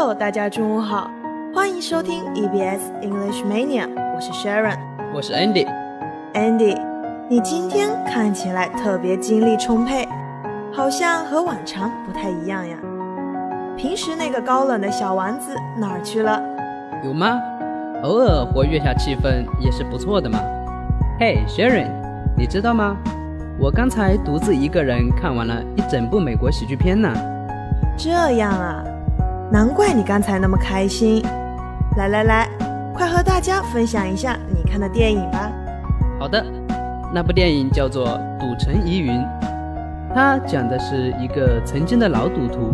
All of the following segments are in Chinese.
Hello，大家中午好，欢迎收听 EBS English Mania，我是 Sharon，我是 Andy。Andy，你今天看起来特别精力充沛，好像和往常不太一样呀。平时那个高冷的小丸子哪儿去了？有吗？偶尔活跃下气氛也是不错的嘛。嘿，Sharon，你知道吗？我刚才独自一个人看完了一整部美国喜剧片呢。这样啊，难怪你刚才那么开心。来来来，快和大家分享一下你看的电影吧。好的，那部电影叫做《赌城疑云》，它讲的是一个曾经的老赌徒，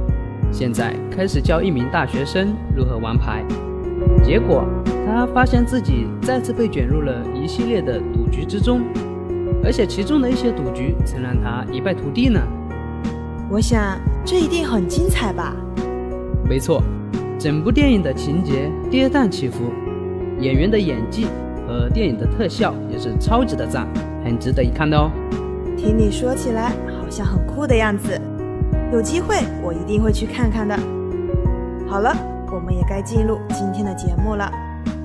现在开始教一名大学生如何玩牌，结果他发现自己再次被卷入了一系列的赌局之中。而且其中的一些赌局曾让他一败涂地呢。我想这一定很精彩吧？没错，整部电影的情节跌宕起伏，演员的演技和电影的特效也是超级的赞，很值得一看的哦。听你说起来好像很酷的样子，有机会我一定会去看看的。好了，我们也该进入今天的节目了。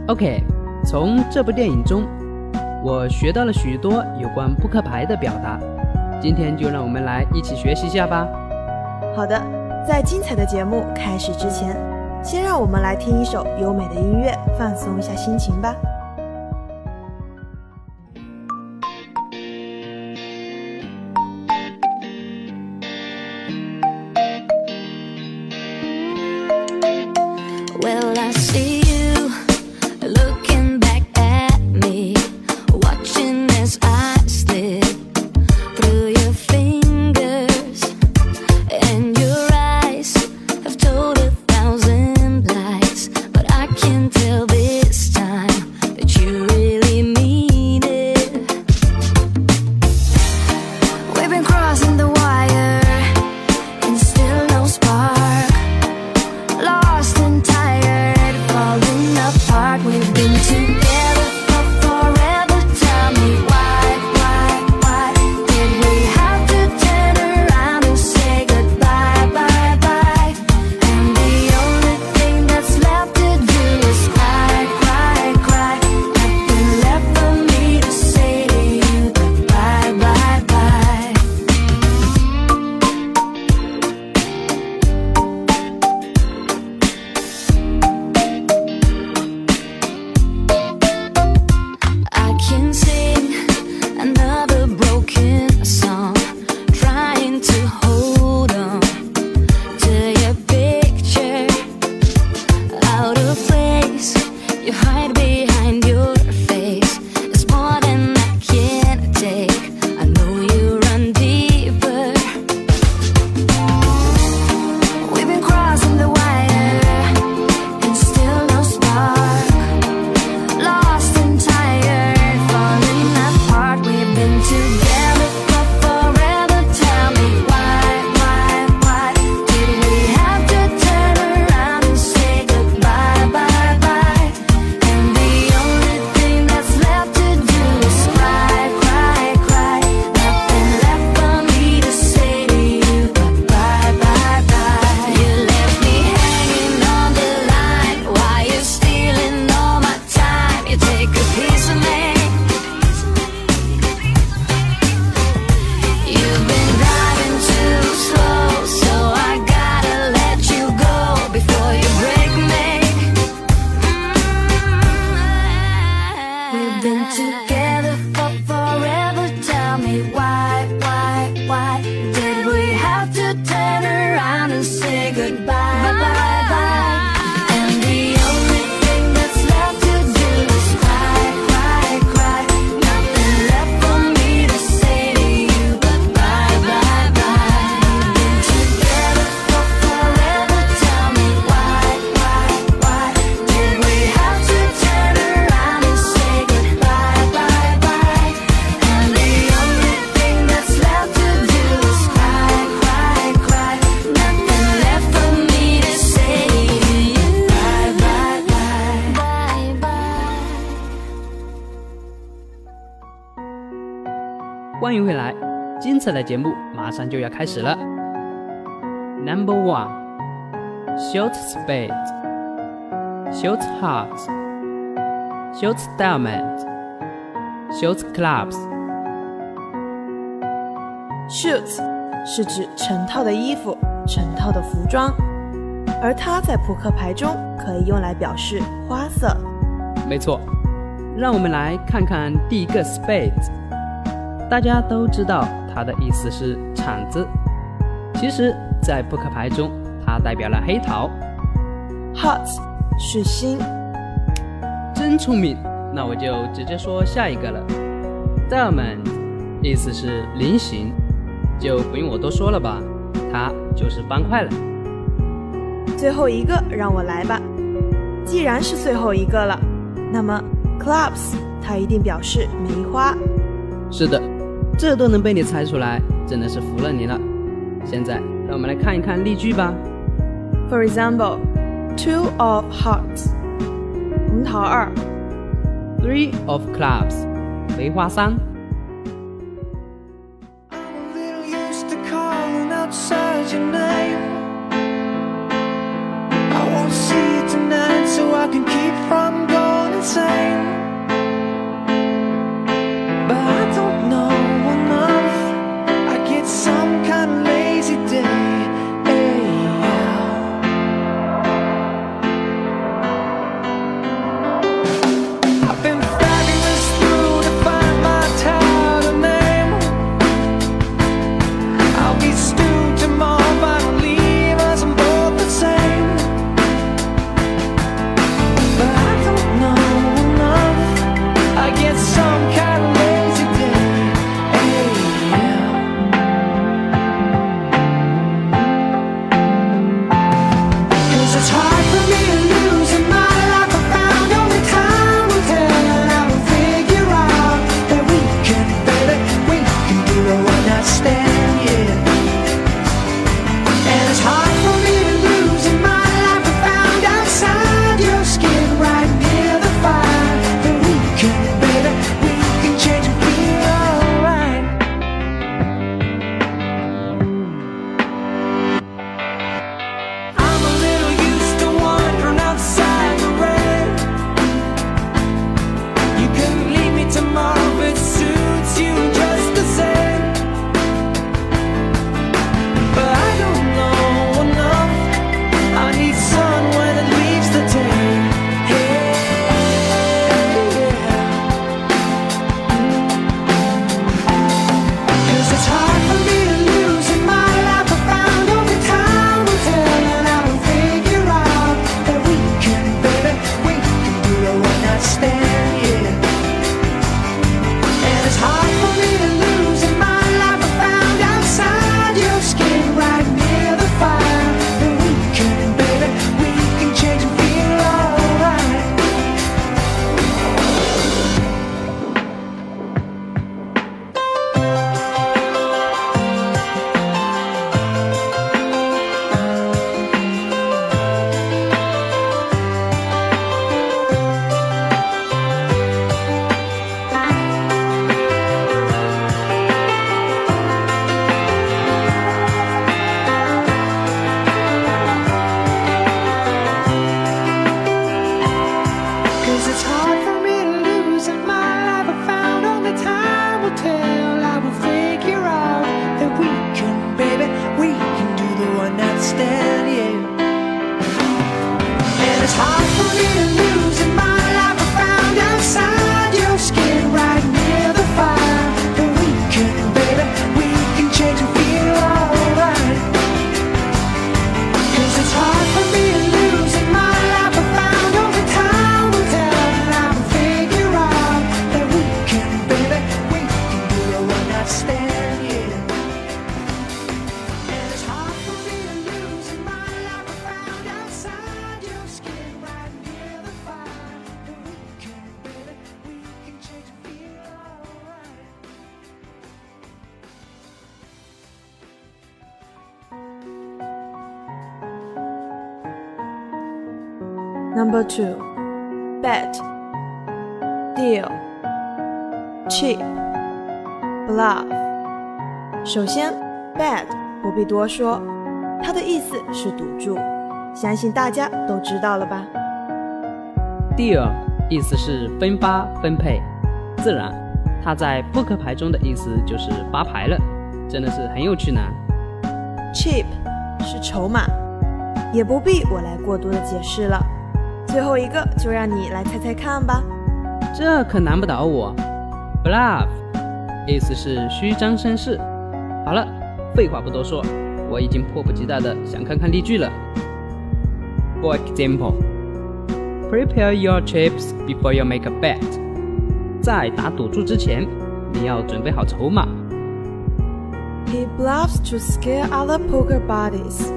OK，从这部电影中。我学到了许多有关扑克牌的表达，今天就让我们来一起学习一下吧。好的，在精彩的节目开始之前，先让我们来听一首优美的音乐，放松一下心情吧。you hide 欢迎回来，精彩的节目马上就要开始了。Number one，short spade, short hearts, short diamonds, short clubs. Shoots 是指成套的衣服、成套的服装，而它在扑克牌中可以用来表示花色。没错，让我们来看看第一个 spade。大家都知道它的意思是铲子，其实，在扑克牌中，它代表了黑桃。Hearts 是心，真聪明。那我就直接说下一个了。Diamond 意思是菱形，就不用我多说了吧，它就是方块了。最后一个让我来吧。既然是最后一个了，那么 Clubs 它一定表示梅花。是的。这都能被你猜出来，真的是服了你了。现在让我们来看一看例句吧。For example, two of hearts，红桃二；three of clubs，梅花三。Number two, bet, deal, cheap, bluff。首先，bet 不必多说，它的意思是赌注。相信大家都知道了吧？Deal 意思是分发、分配，自然，它在扑克牌中的意思就是发牌了，真的是很有趣呢。Chip 是筹码，也不必我来过多的解释了。最后一个就让你来猜猜看吧。这可难不倒我。Bluff 意思是虚张声势。好了，废话不多说，我已经迫不及待的想看看例句了。For example, prepare your chips before you make a bet。在打赌注之前，你要准备好筹码。He bluffs to scare other poker buddies。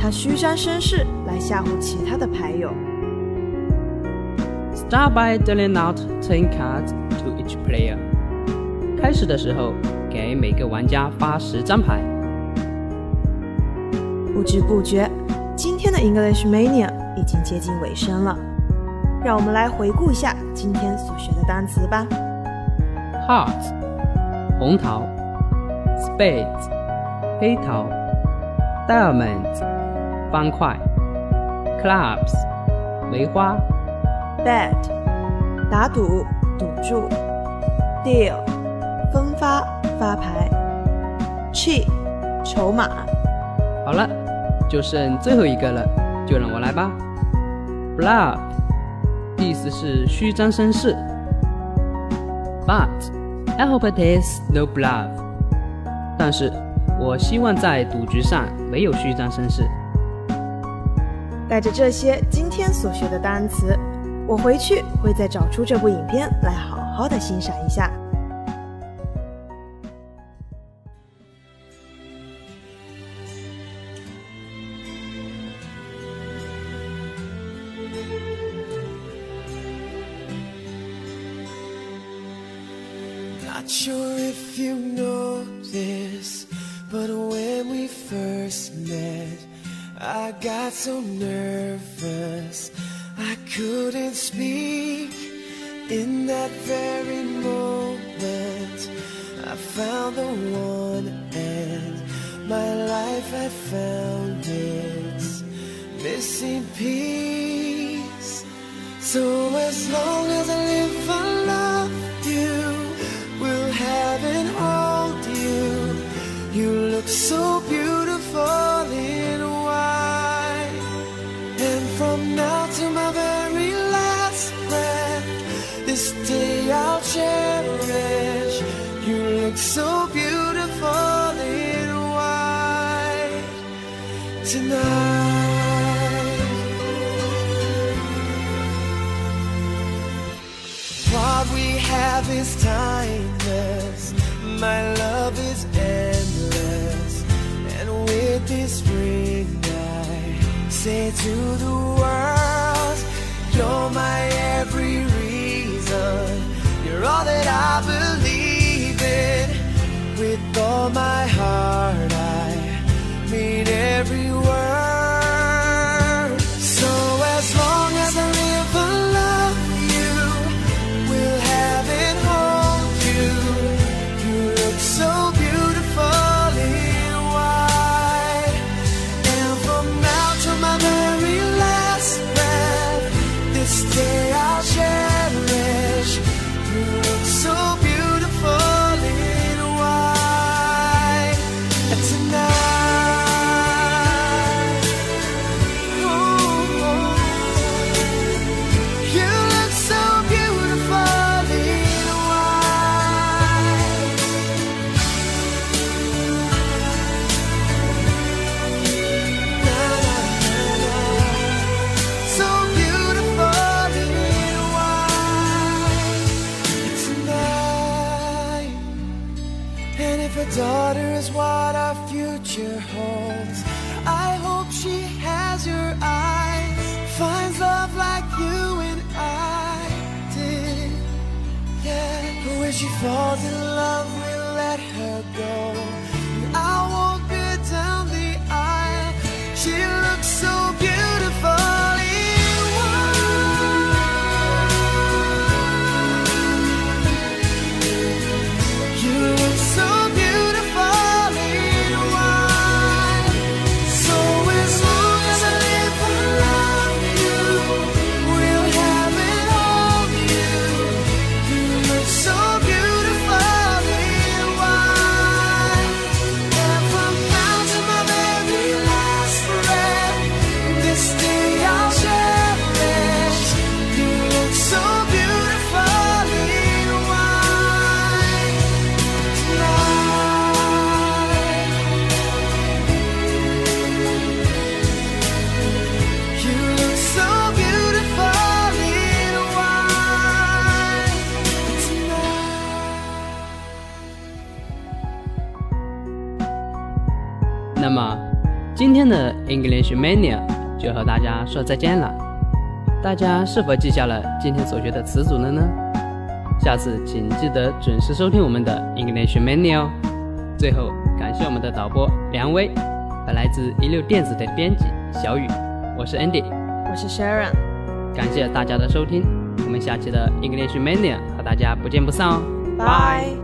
他虚张声势来吓唬其他的牌友。Start by dealing out ten cards to each player。开始的时候，给每个玩家发十张牌。不知不觉，今天的 English Mania 已经接近尾声了。让我们来回顾一下今天所学的单词吧。Hearts，红桃；Spades，黑桃；Diamonds，方块；Clubs，梅花。Bet，打赌、赌注；Deal，分发、发牌 cheap 筹码。好了，就剩最后一个了，就让我来吧。Bluff，意思是虚张声势。But I hope it is no bluff。但是我希望在赌局上没有虚张声势。带着这些今天所学的单词。我回去会再找出这部影片来好好的欣赏一下。So nervous. Couldn't speak in that very moment. I found the one, and my life had found its missing piece. So as long as I live, I have is timeless. My love is endless. And with this ring, I say to the world, You're my every reason. You're all that I believe in. With all my heart, so English Mania 就和大家说再见了。大家是否记下了今天所学的词组了呢？下次请记得准时收听我们的 English Mania 哦。最后，感谢我们的导播梁威和来自一六电子的编辑小雨。我是 Andy，我是 Sharon。感谢大家的收听，我们下期的 English Mania 和大家不见不散哦。拜。